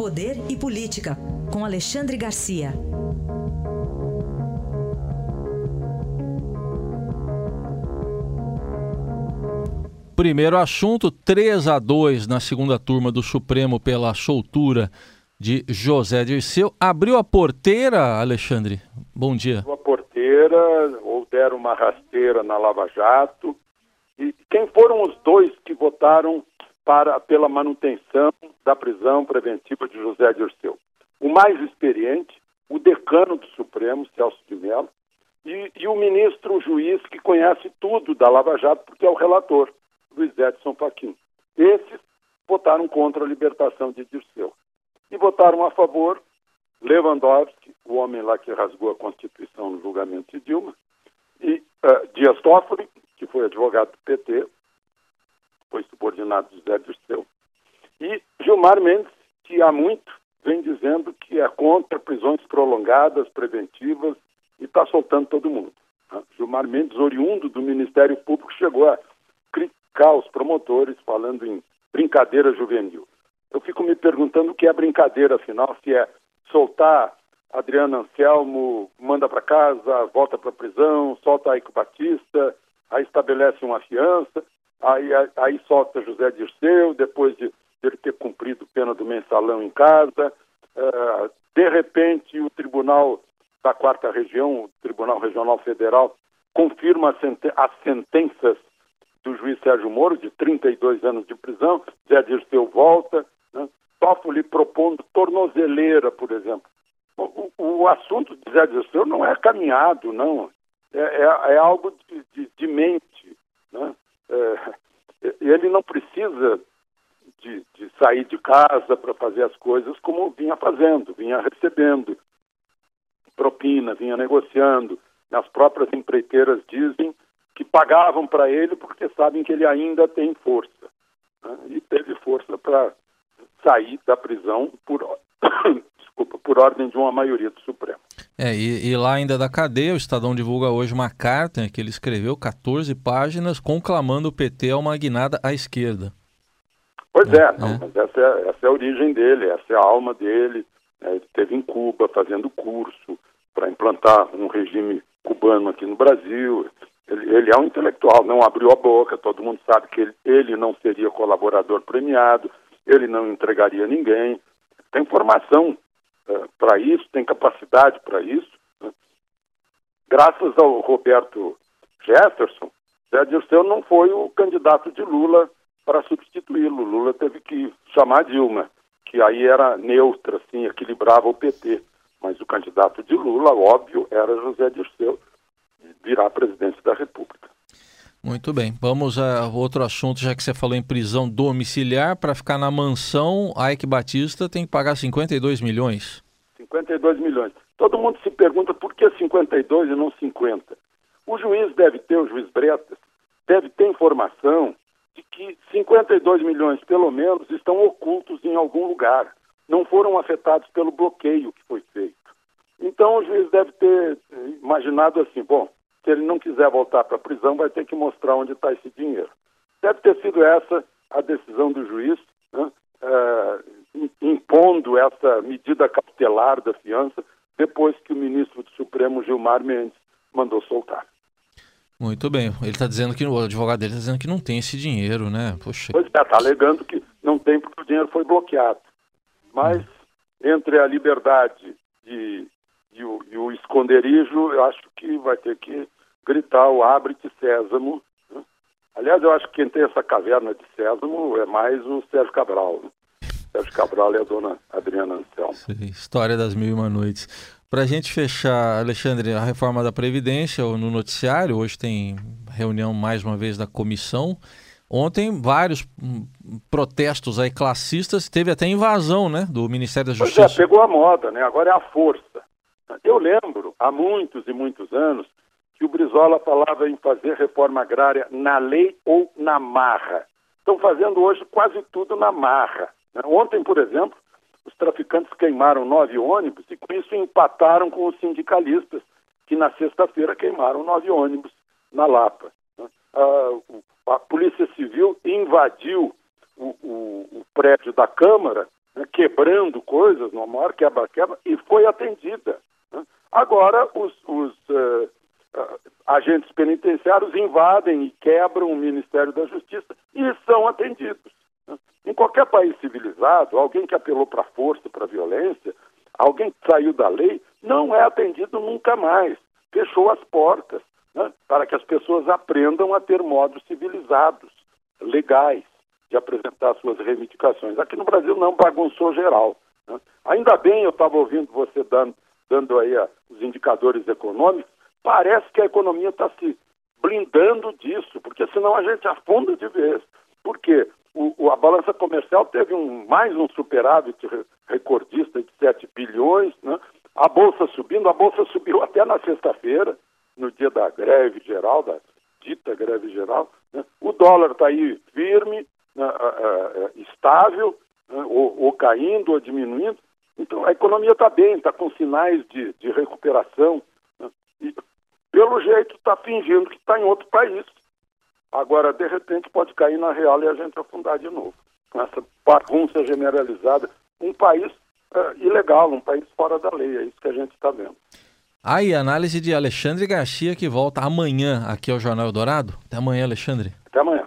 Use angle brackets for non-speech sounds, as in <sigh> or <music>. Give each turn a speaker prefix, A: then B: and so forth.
A: Poder e Política, com Alexandre Garcia.
B: Primeiro assunto, 3 a 2 na segunda turma do Supremo pela soltura de José Dirceu. Abriu a porteira, Alexandre? Bom dia.
C: Abriu a porteira, ou deram uma rasteira na Lava Jato. E quem foram os dois que votaram para, pela manutenção da prisão preventiva de José Dirceu? O mais experiente, o decano do Supremo, Celso de Mello, e, e o ministro o juiz que conhece tudo da Lava Jato, porque é o relator. Luiz Edson Fachin. Esses votaram contra a libertação de Dirceu. E votaram a favor Lewandowski, o homem lá que rasgou a Constituição no julgamento de Dilma, e uh, Dias Toffoli, que foi advogado do PT, foi subordinado de José Dirceu, e Gilmar Mendes, que há muito vem dizendo que é contra prisões prolongadas, preventivas, e está soltando todo mundo. Né? Gilmar Mendes, oriundo do Ministério Público, chegou a criticar os promotores falando em brincadeira juvenil. Eu fico me perguntando o que é brincadeira, afinal, se é soltar Adriano Anselmo, manda para casa, volta para a prisão, solta Aico Batista, aí estabelece uma fiança, aí, aí, solta José Dirceu, depois de ele ter cumprido pena do mensalão em casa. Uh, de repente, o Tribunal da Quarta Região, o Tribunal Regional Federal, confirma as sentenças do juiz Sérgio Moro, de 32 anos de prisão, Zé Dirceu volta, né? Toffoli propondo tornozeleira, por exemplo. O, o, assunto de Zé Dirceu não é caminhado, não. É, é, é algo de, de, de, mente. É, ele não precisa de, de sair de casa para fazer as coisas como vinha fazendo, vinha recebendo propina, vinha negociando. As próprias empreiteiras dizem que pagavam para ele porque sabem que ele ainda tem força. Né? E teve força para sair da prisão por, <coughs> desculpa, por ordem de uma maioria do Supremo.
B: É, e, e, lá ainda da cadeia, o Estadão divulga hoje uma carta que ele escreveu, 14 páginas, conclamando o PT a uma guinada à esquerda.
C: Pois é, é, não, é. mas essa é, essa é a origem dele, essa é a alma dele. Né? Ele esteve em Cuba fazendo curso para implantar um regime cubano aqui no Brasil. Ele, ele, é um intelectual, não abriu a boca, todo mundo sabe que ele, ele não seria colaborador premiado, ele não entregaria ninguém. Tem formação uh, para isso, tem capacidade para isso. Né? Graças ao Roberto Jefferson, Zé Dirceu não foi o candidato de Lula para substituí-lo. Lula teve que chamar Dilma, que aí era neutra, assim, equilibrava o PT. Mas o candidato de Lula, óbvio, era José Dirceu virá à presidência da República.
B: Muito bem. Vamos a outro assunto, já que você falou em prisão domiciliar, para ficar na mansão, Ike Batista tem que pagar 52 milhões.
C: 52 milhões. Todo mundo se pergunta por que 52 e não 50. O juiz deve ter, o juiz Bretas, deve ter informação de que 52 milhões, pelo menos, estão ocultos em algum lugar. Não foram afetados pelo bloqueio que foi feito. Então o juiz deve ter imaginado assim, bom, se ele não quiser voltar para a prisão, vai ter que mostrar onde está esse dinheiro. Deve ter sido essa a decisão do juiz, né, é, impondo essa medida cautelar da fiança, depois que o ministro do Supremo, Gilmar Mendes, mandou soltar.
B: Muito bem. Ele está dizendo que o advogado dele está dizendo que não tem esse dinheiro, né?
C: Poxa. Pois é, está alegando que não tem porque o dinheiro foi bloqueado. Mas hum. entre a liberdade de e o, e o esconderijo, eu acho que vai ter que gritar o abre-te Sésamo. Né? Aliás, eu acho que quem tem essa caverna de Sésamo é mais o Sérgio Cabral. Né? Sérgio Cabral e a dona Adriana Anselmo.
B: História das mil e uma noites. Para a gente fechar, Alexandre, a reforma da Previdência no noticiário, hoje tem reunião mais uma vez da comissão. Ontem, vários hum, protestos aí classistas, teve até invasão né, do Ministério da Justiça.
C: Pois é, pegou a moda, né? Agora é a força. Eu lembro, há muitos e muitos anos, que o Brizola falava em fazer reforma agrária na lei ou na marra. Estão fazendo hoje quase tudo na marra. Né? Ontem, por exemplo, os traficantes queimaram nove ônibus e com isso empataram com os sindicalistas, que na sexta-feira queimaram nove ônibus na Lapa. Né? A, a Polícia Civil invadiu o, o, o prédio da Câmara, né, quebrando coisas, numa maior quebra-quebra, e foi atendida. Agora, os, os uh, agentes penitenciários invadem e quebram o Ministério da Justiça e são atendidos. Né? Em qualquer país civilizado, alguém que apelou para a força, para a violência, alguém que saiu da lei, não é atendido nunca mais. Fechou as portas né? para que as pessoas aprendam a ter modos civilizados, legais de apresentar suas reivindicações. Aqui no Brasil não bagunçou geral. Né? Ainda bem, eu estava ouvindo você dando, dando aí a, os indicadores econômicos, parece que a economia está se blindando disso, porque senão a gente afunda de vez. Por quê? O, o, a balança comercial teve um, mais um superávit recordista de 7 bilhões, né? a Bolsa subindo, a Bolsa subiu até na sexta-feira, no dia da greve geral, da dita greve geral. Né? O dólar está aí firme, né, estável, né, ou, ou, caindo ou diminuindo. Então, a economia está bem, está com sinais de, de recuperação. Né, e, pelo jeito, está fingindo que está em outro país. Agora, de repente, pode cair na real e a gente afundar de novo. Com essa bagunça generalizada. Um país uh, ilegal, um país fora da lei. É isso que a gente está vendo.
B: Aí, análise de Alexandre Garcia, que volta amanhã aqui ao Jornal Eldorado. Até amanhã, Alexandre.
C: Até amanhã.